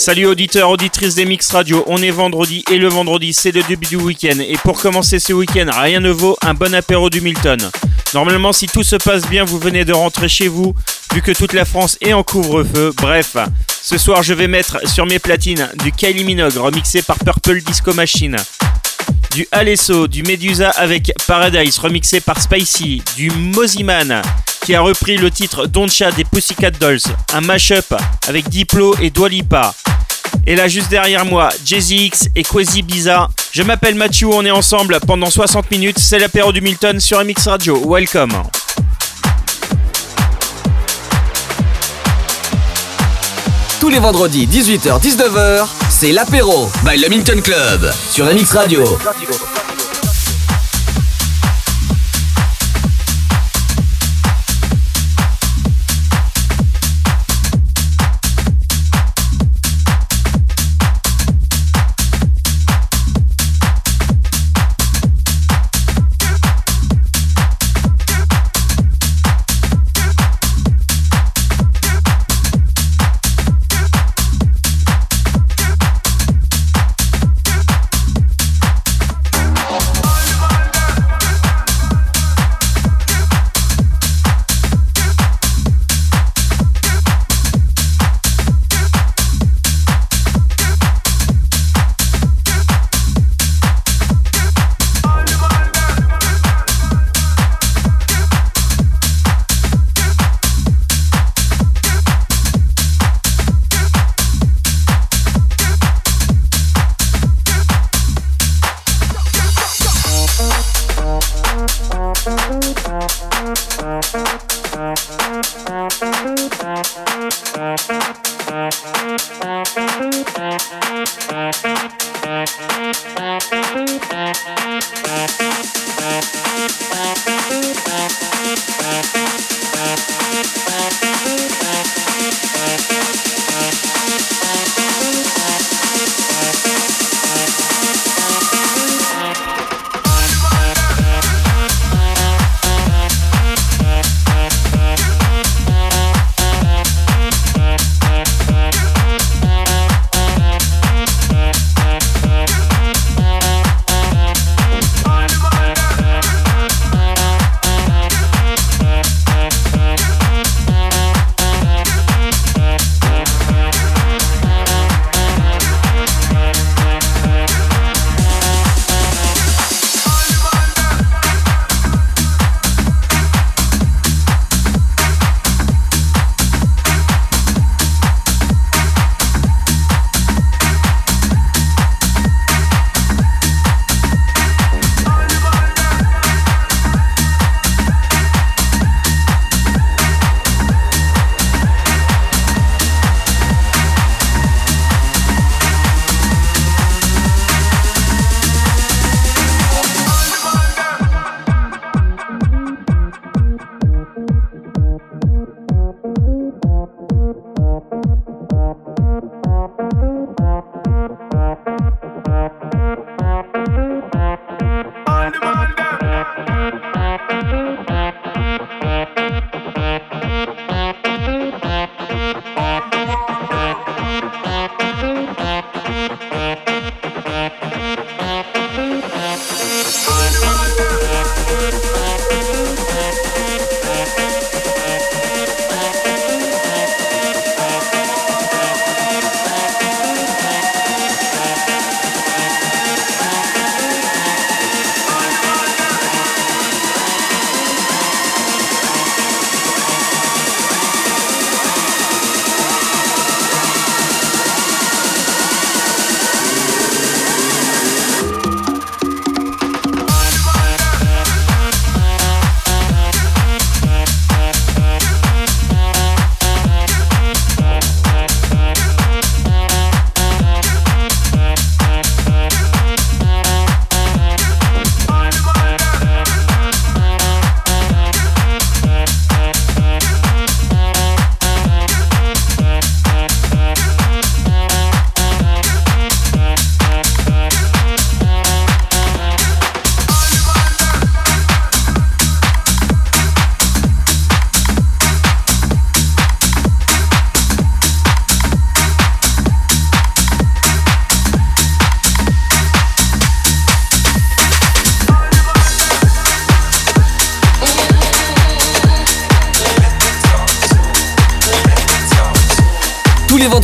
Salut auditeurs, auditrices des Mix Radio, on est vendredi et le vendredi c'est le début du week-end et pour commencer ce week-end rien ne vaut un bon apéro du Milton. Normalement si tout se passe bien vous venez de rentrer chez vous vu que toute la France est en couvre-feu, bref. Ce soir je vais mettre sur mes platines du Kylie Minogue remixé par Purple Disco Machine. Du Alesso, du Medusa avec Paradise remixé par Spicy, du Moziman qui a repris le titre Doncha des Pussycat Dolls, un mashup avec Diplo et Dwalipa. Et là, juste derrière moi, Jay-Z et Quasi Biza. Je m'appelle Mathieu, on est ensemble pendant 60 minutes. C'est l'apéro du Milton sur MX Radio. Welcome. Tous les vendredis, 18h-19h, c'est l'apéro by le Milton Club sur MX Radio.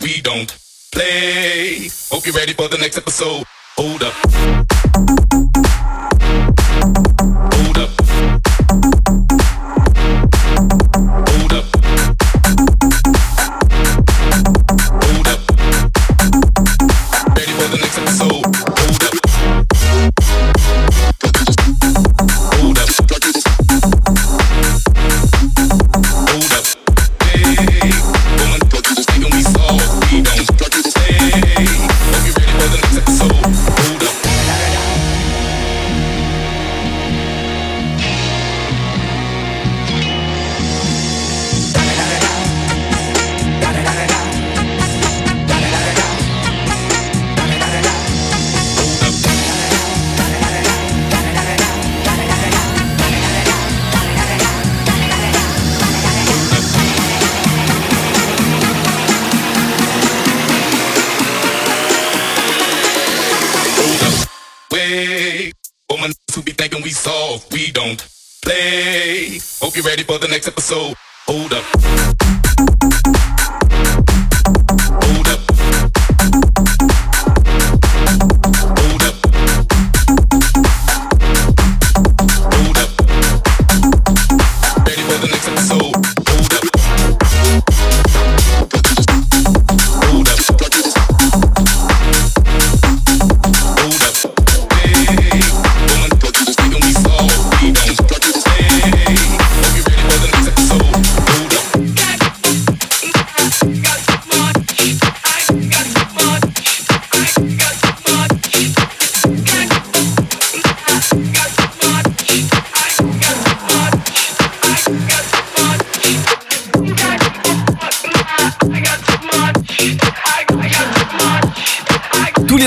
We don't play. Hope you're ready for the next episode. Hold up.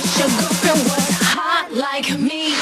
Your girlfriend was hot like me.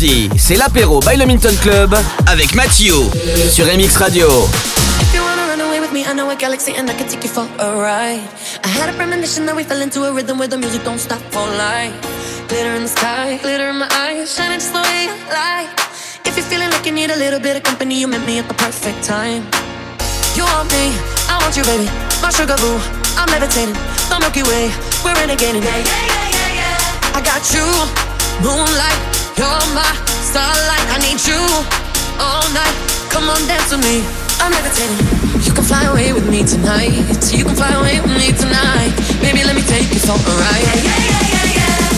Vendredi, c'est l'apéro by le Minton Club avec Mathieu sur MX Radio. If you wanna run away with me, I know a galaxy and I can take you for a ride. I had a premonition that we fell into a rhythm where the music don't stop for life. Glitter in the sky, glitter in my eyes, shining just the way like. If you're feeling like you need a little bit of company, you met me at the perfect time. You want me, I want you, baby. My sugar boo, I'm levitating. The Milky Way, we're renegading. Yeah, yeah, yeah, yeah, yeah. I got you, moonlight. You're my starlight. I need you all night. Come on, dance with me. I'm levitating. You can fly away with me tonight. You can fly away with me tonight. Baby, let me take you for a ride. Yeah, yeah, yeah, yeah.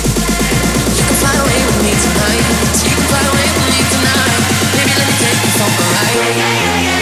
You can fly away with me tonight. You can fly away with me tonight. Baby, let me take you for a ride. Yeah, yeah, yeah,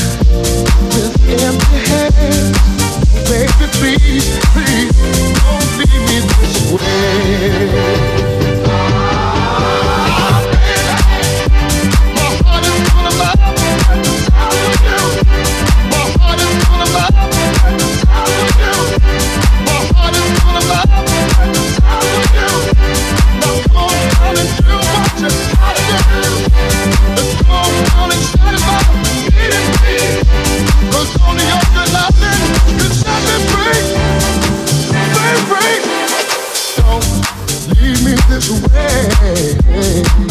Baby, please, please, don't leave me this way. C'est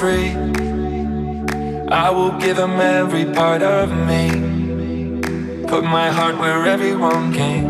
free. I will give them every part of me. Put my heart where everyone can.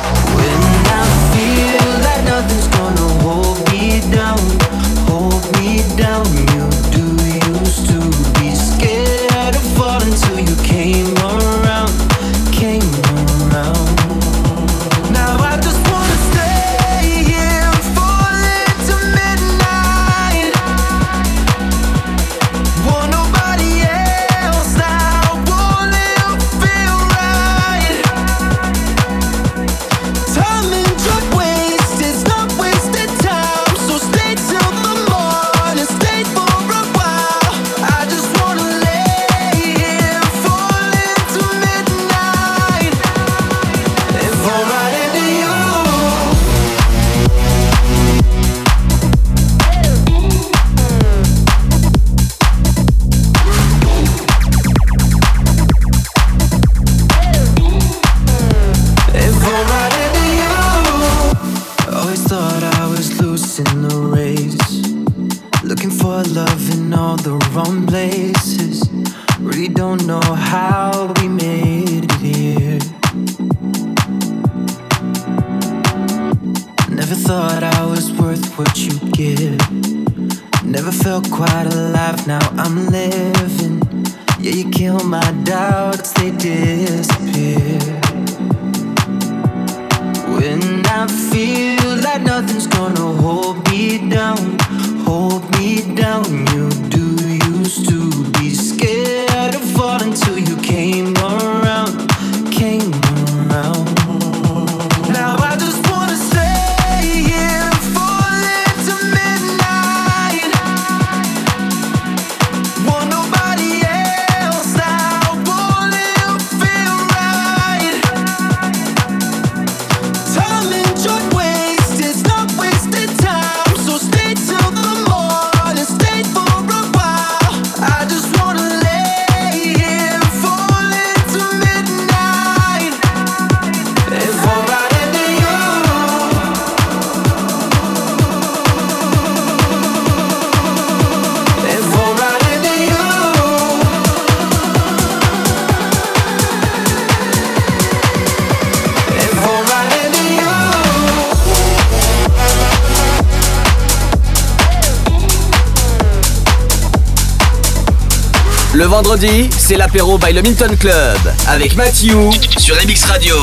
Le vendredi, c'est l'apéro by le Milton Club avec Mathieu sur MX Radio.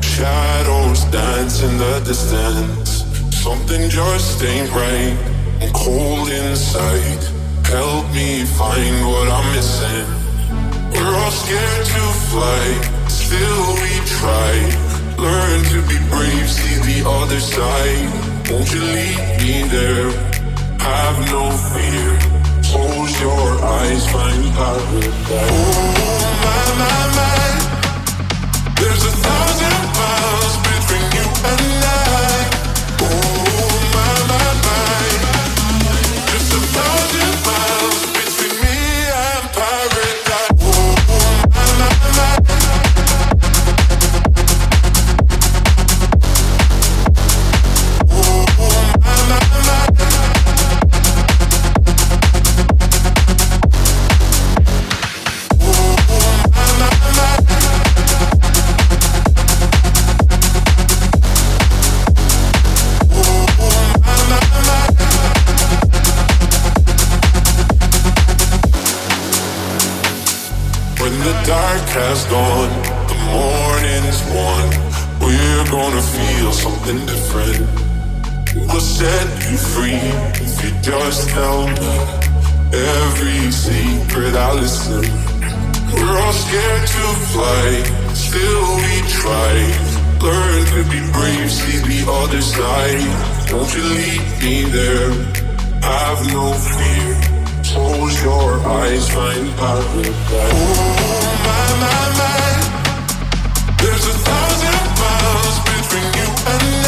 Shadows dance in the distance. Something just ain't right. I'm cold inside. Help me find what I'm missing. We're all scared to fly, still we try. Learn to be brave, see the other side. Won't you lead me there? Have no fear. Close your eyes, find paradise. Oh my my my, there's a thousand miles between you and I. gone, the morning's won. We're gonna feel something different. We'll set you free if you just tell me every secret I listen. We're all scared to fly, still we try. Learn to be brave, see the other side. Won't you lead me there? Have no fear. Close your eyes, find paradise. Oh my my my, there's a thousand miles between you and I.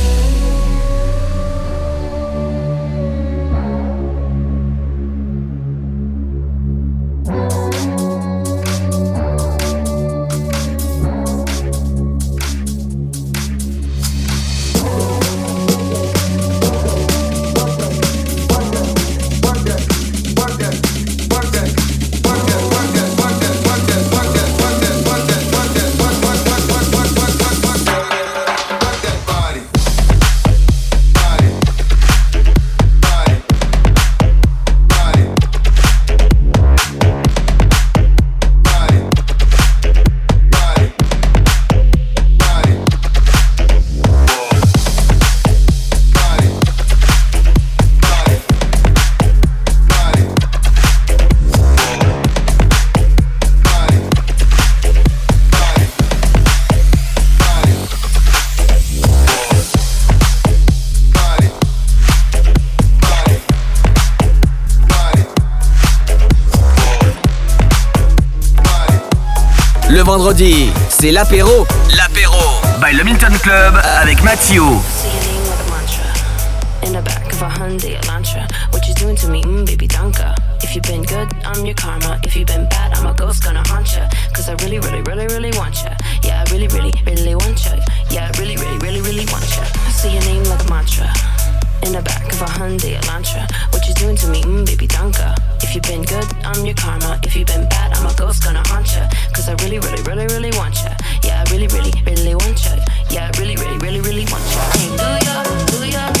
Vendredi, c'est l'apéro. L'apéro. By le Minton Club avec Mathieu. In the back of a Hyundai Elantra. What you doing to me, mm, baby Dunka If you've been good, I'm your karma. If you've been bad, I'm a ghost gonna haunt ya. Cause I really, really, really, really want ya. Yeah, I really, really, really want ya. Yeah, I really, really, really, really want ya In the back of a Hyundai Elantra. What you doing to me, mm, baby Dunka If you've been good, I'm your karma. If you've been bad, I'm a ghost gonna haunt ya. Cause I really, really, really, really want ya. Yeah, I really, really, really want ya. Yeah, I really, really, really, really want ya. Hey, do ya, do ya. Do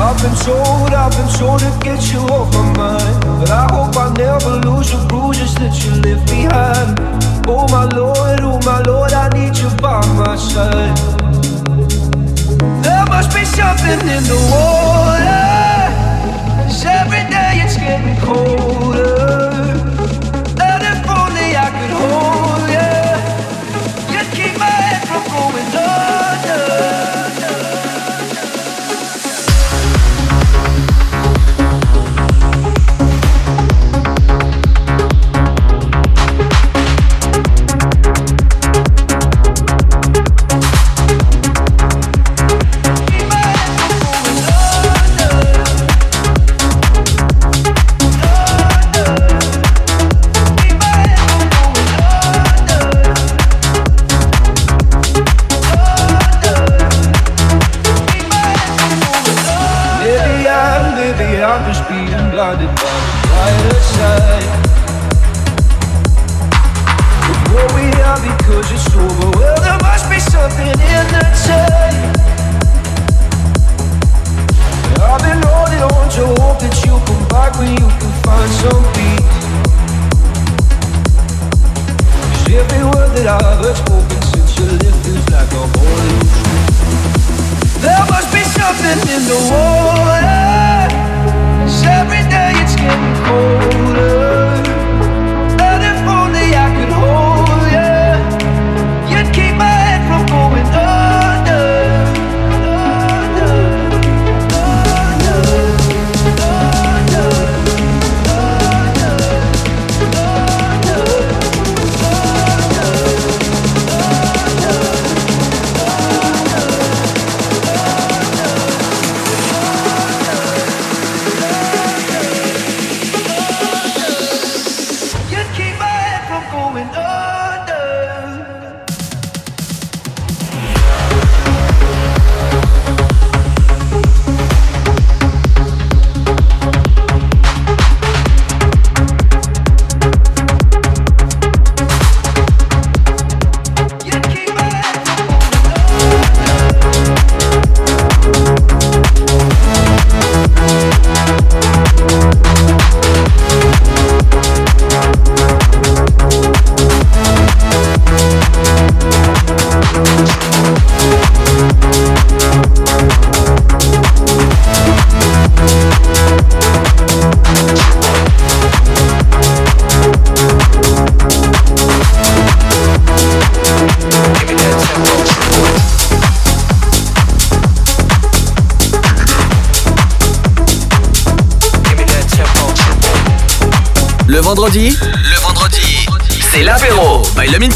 I've been told, I've been told to get you off my mind. But I hope I never lose the bruises that you left behind. Oh my lord, oh my lord, I need you by my side. There must be something in the water. Cause every day it's getting cold.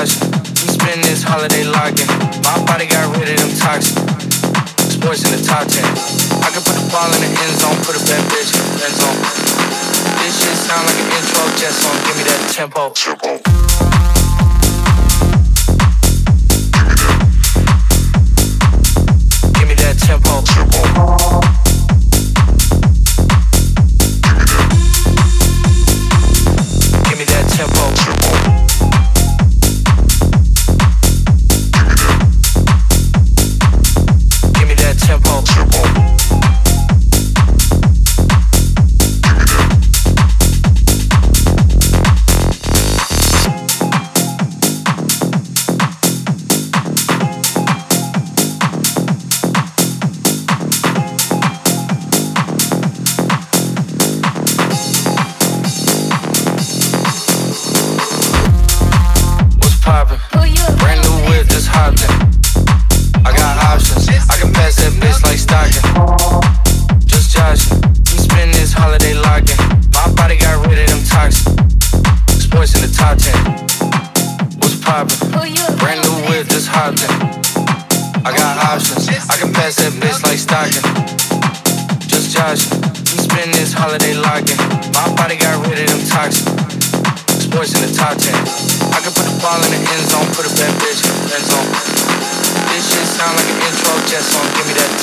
Minaj. I'm spending this holiday logging. My body got rid of them toxins. Sports in the top ten. I can put the ball in the end zone, put a bad bitch in the end zone. This shit sound like an intro, just on give me that tempo. tempo.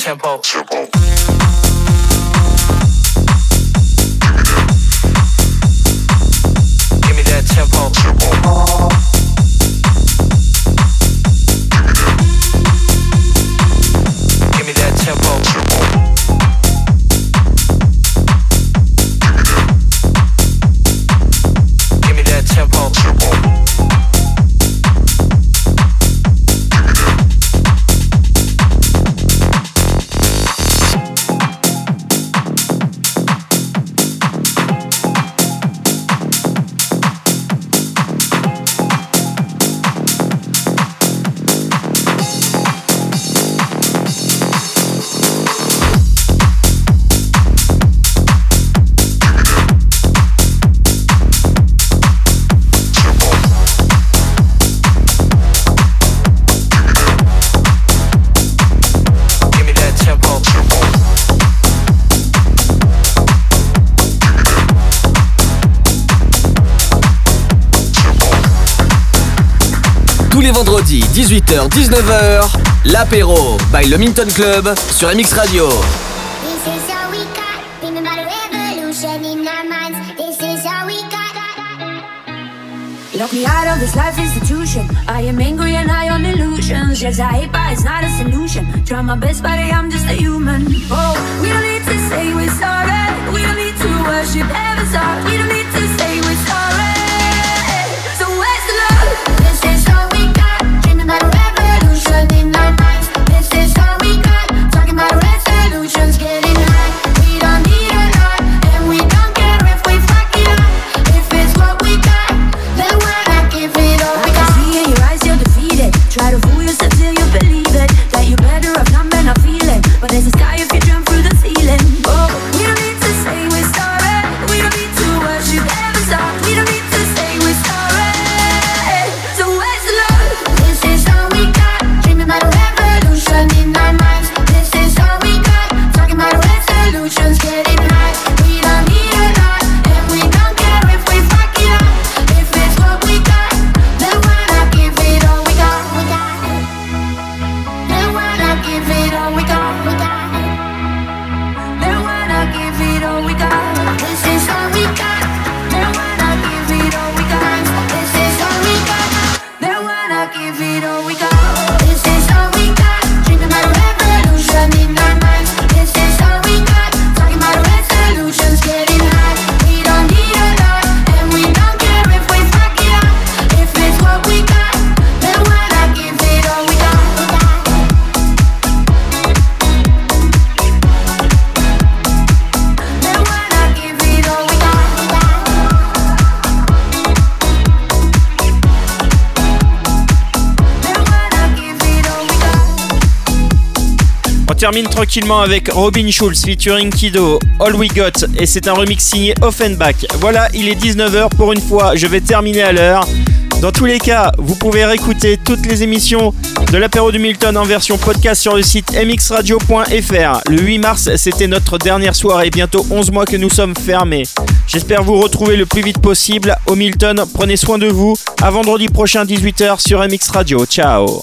tempo. tempo. 19h, l'apéro by le Minton Club sur MX Radio. Lock me out of this life institution. I am angry and I on illusions. Yes, I hate, but it's not a solution. Try my best, but I'm just a human. Oh, we don't need to say we're sorry. Termine tranquillement avec Robin Schulz featuring Kido, All We Got, et c'est un remix signé Offenbach. Voilà, il est 19h pour une fois, je vais terminer à l'heure. Dans tous les cas, vous pouvez réécouter toutes les émissions de l'apéro du Milton en version podcast sur le site mxradio.fr. Le 8 mars, c'était notre dernière soirée, bientôt 11 mois que nous sommes fermés. J'espère vous retrouver le plus vite possible au Milton. Prenez soin de vous. À vendredi prochain 18h sur MX Radio. Ciao